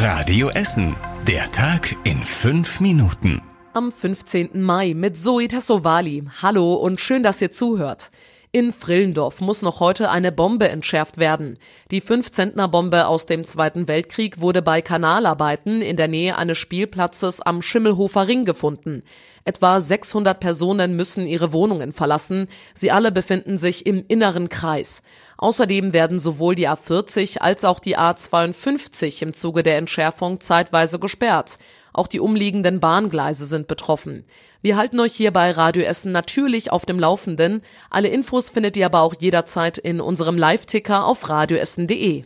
Radio Essen. Der Tag in fünf Minuten. Am 15. Mai mit Zoe Tassovali. Hallo und schön, dass ihr zuhört. In Frillendorf muss noch heute eine Bombe entschärft werden. Die 5-Zentner-Bombe aus dem Zweiten Weltkrieg wurde bei Kanalarbeiten in der Nähe eines Spielplatzes am Schimmelhofer Ring gefunden. Etwa 600 Personen müssen ihre Wohnungen verlassen. Sie alle befinden sich im inneren Kreis. Außerdem werden sowohl die A40 als auch die A52 im Zuge der Entschärfung zeitweise gesperrt. Auch die umliegenden Bahngleise sind betroffen. Wir halten euch hier bei Radio Essen natürlich auf dem Laufenden. Alle Infos findet ihr aber auch jederzeit in unserem Live-Ticker auf radioessen.de.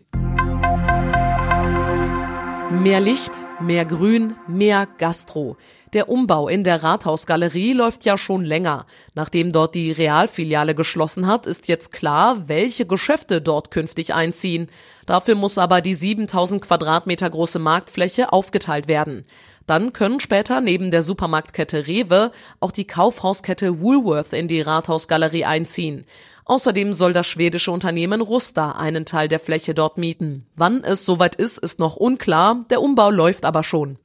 Mehr Licht, mehr Grün, mehr Gastro. Der Umbau in der Rathausgalerie läuft ja schon länger. Nachdem dort die Realfiliale geschlossen hat, ist jetzt klar, welche Geschäfte dort künftig einziehen. Dafür muss aber die 7000 Quadratmeter große Marktfläche aufgeteilt werden. Dann können später neben der Supermarktkette Rewe auch die Kaufhauskette Woolworth in die Rathausgalerie einziehen. Außerdem soll das schwedische Unternehmen Rusta einen Teil der Fläche dort mieten. Wann es soweit ist, ist noch unklar, der Umbau läuft aber schon.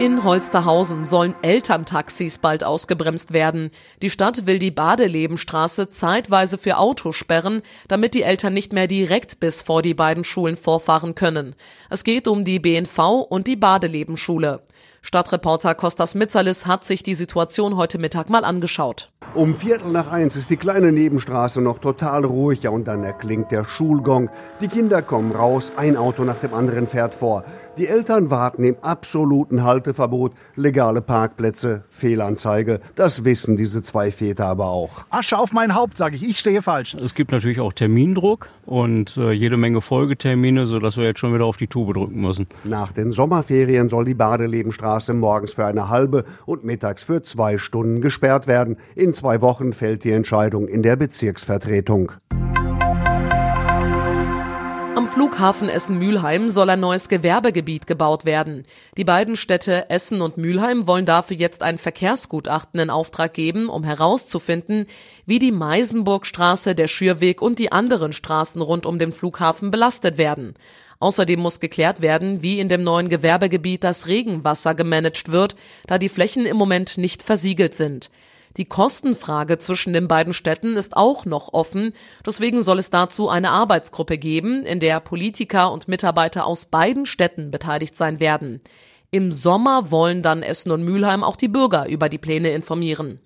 In Holsterhausen sollen Elterntaxis bald ausgebremst werden. Die Stadt will die Badelebenstraße zeitweise für Autos sperren, damit die Eltern nicht mehr direkt bis vor die beiden Schulen vorfahren können. Es geht um die BNV und die Badelebenschule. Stadtreporter Kostas Mitzalis hat sich die Situation heute Mittag mal angeschaut. Um Viertel nach eins ist die kleine Nebenstraße noch total ruhig und dann erklingt der Schulgong. Die Kinder kommen raus, ein Auto nach dem anderen fährt vor. Die Eltern warten im absoluten Halteverbot, legale Parkplätze, Fehlanzeige. Das wissen diese zwei Väter aber auch. Asche auf mein Haupt, sage ich. Ich stehe falsch. Es gibt natürlich auch Termindruck und äh, jede Menge Folgetermine, sodass wir jetzt schon wieder auf die Tube drücken müssen. Nach den Sommerferien soll die Badelebenstraße morgens für eine halbe und mittags für zwei Stunden gesperrt werden. In zwei Wochen fällt die Entscheidung in der Bezirksvertretung. Flughafen Essen-Mülheim soll ein neues Gewerbegebiet gebaut werden. Die beiden Städte Essen und Mülheim wollen dafür jetzt ein Verkehrsgutachten in Auftrag geben, um herauszufinden, wie die Meisenburgstraße, der Schürweg und die anderen Straßen rund um den Flughafen belastet werden. Außerdem muss geklärt werden, wie in dem neuen Gewerbegebiet das Regenwasser gemanagt wird, da die Flächen im Moment nicht versiegelt sind. Die Kostenfrage zwischen den beiden Städten ist auch noch offen. Deswegen soll es dazu eine Arbeitsgruppe geben, in der Politiker und Mitarbeiter aus beiden Städten beteiligt sein werden. Im Sommer wollen dann Essen und Mülheim auch die Bürger über die Pläne informieren.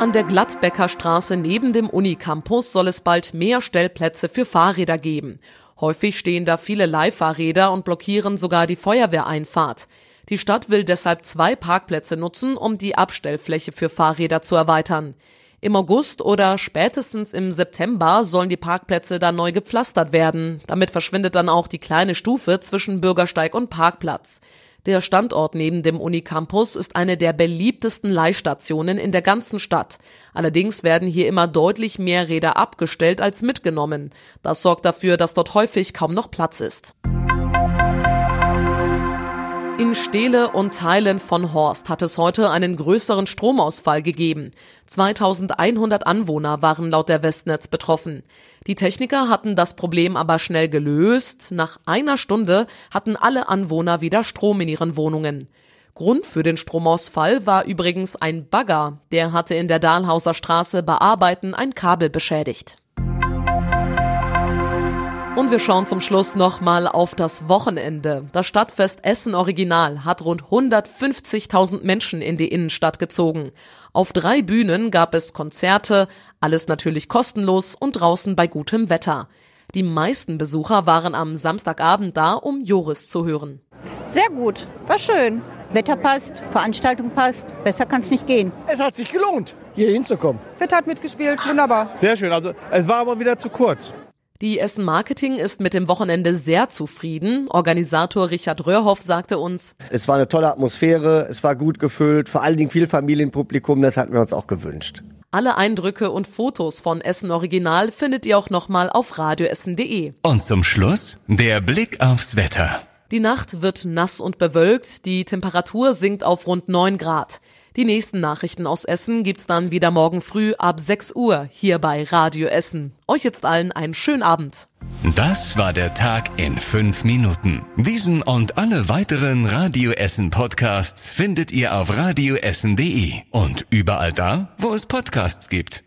An der Gladbecker Straße neben dem Unicampus soll es bald mehr Stellplätze für Fahrräder geben. Häufig stehen da viele Leihfahrräder und blockieren sogar die Feuerwehreinfahrt. Die Stadt will deshalb zwei Parkplätze nutzen, um die Abstellfläche für Fahrräder zu erweitern. Im August oder spätestens im September sollen die Parkplätze dann neu gepflastert werden. Damit verschwindet dann auch die kleine Stufe zwischen Bürgersteig und Parkplatz. Der Standort neben dem Unicampus ist eine der beliebtesten Leihstationen in der ganzen Stadt. Allerdings werden hier immer deutlich mehr Räder abgestellt als mitgenommen. Das sorgt dafür, dass dort häufig kaum noch Platz ist. In Steele und Teilen von Horst hat es heute einen größeren Stromausfall gegeben. 2100 Anwohner waren laut der Westnetz betroffen. Die Techniker hatten das Problem aber schnell gelöst. Nach einer Stunde hatten alle Anwohner wieder Strom in ihren Wohnungen. Grund für den Stromausfall war übrigens ein Bagger, der hatte in der Dahlhauser Straße bearbeiten ein Kabel beschädigt. Und wir schauen zum Schluss nochmal auf das Wochenende. Das Stadtfest Essen Original hat rund 150.000 Menschen in die Innenstadt gezogen. Auf drei Bühnen gab es Konzerte, alles natürlich kostenlos und draußen bei gutem Wetter. Die meisten Besucher waren am Samstagabend da, um Joris zu hören. Sehr gut, war schön. Wetter passt, Veranstaltung passt, besser kann es nicht gehen. Es hat sich gelohnt, hier hinzukommen. Fit hat mitgespielt, wunderbar. Sehr schön, also es war aber wieder zu kurz. Die Essen Marketing ist mit dem Wochenende sehr zufrieden. Organisator Richard Röhrhoff sagte uns, es war eine tolle Atmosphäre, es war gut gefüllt, vor allen Dingen viel Familienpublikum, das hatten wir uns auch gewünscht. Alle Eindrücke und Fotos von Essen Original findet ihr auch nochmal auf radioessen.de. Und zum Schluss der Blick aufs Wetter. Die Nacht wird nass und bewölkt, die Temperatur sinkt auf rund 9 Grad. Die nächsten Nachrichten aus Essen gibt's dann wieder morgen früh ab 6 Uhr hier bei Radio Essen. Euch jetzt allen einen schönen Abend. Das war der Tag in fünf Minuten. Diesen und alle weiteren Radio Essen Podcasts findet ihr auf radioessen.de und überall da, wo es Podcasts gibt.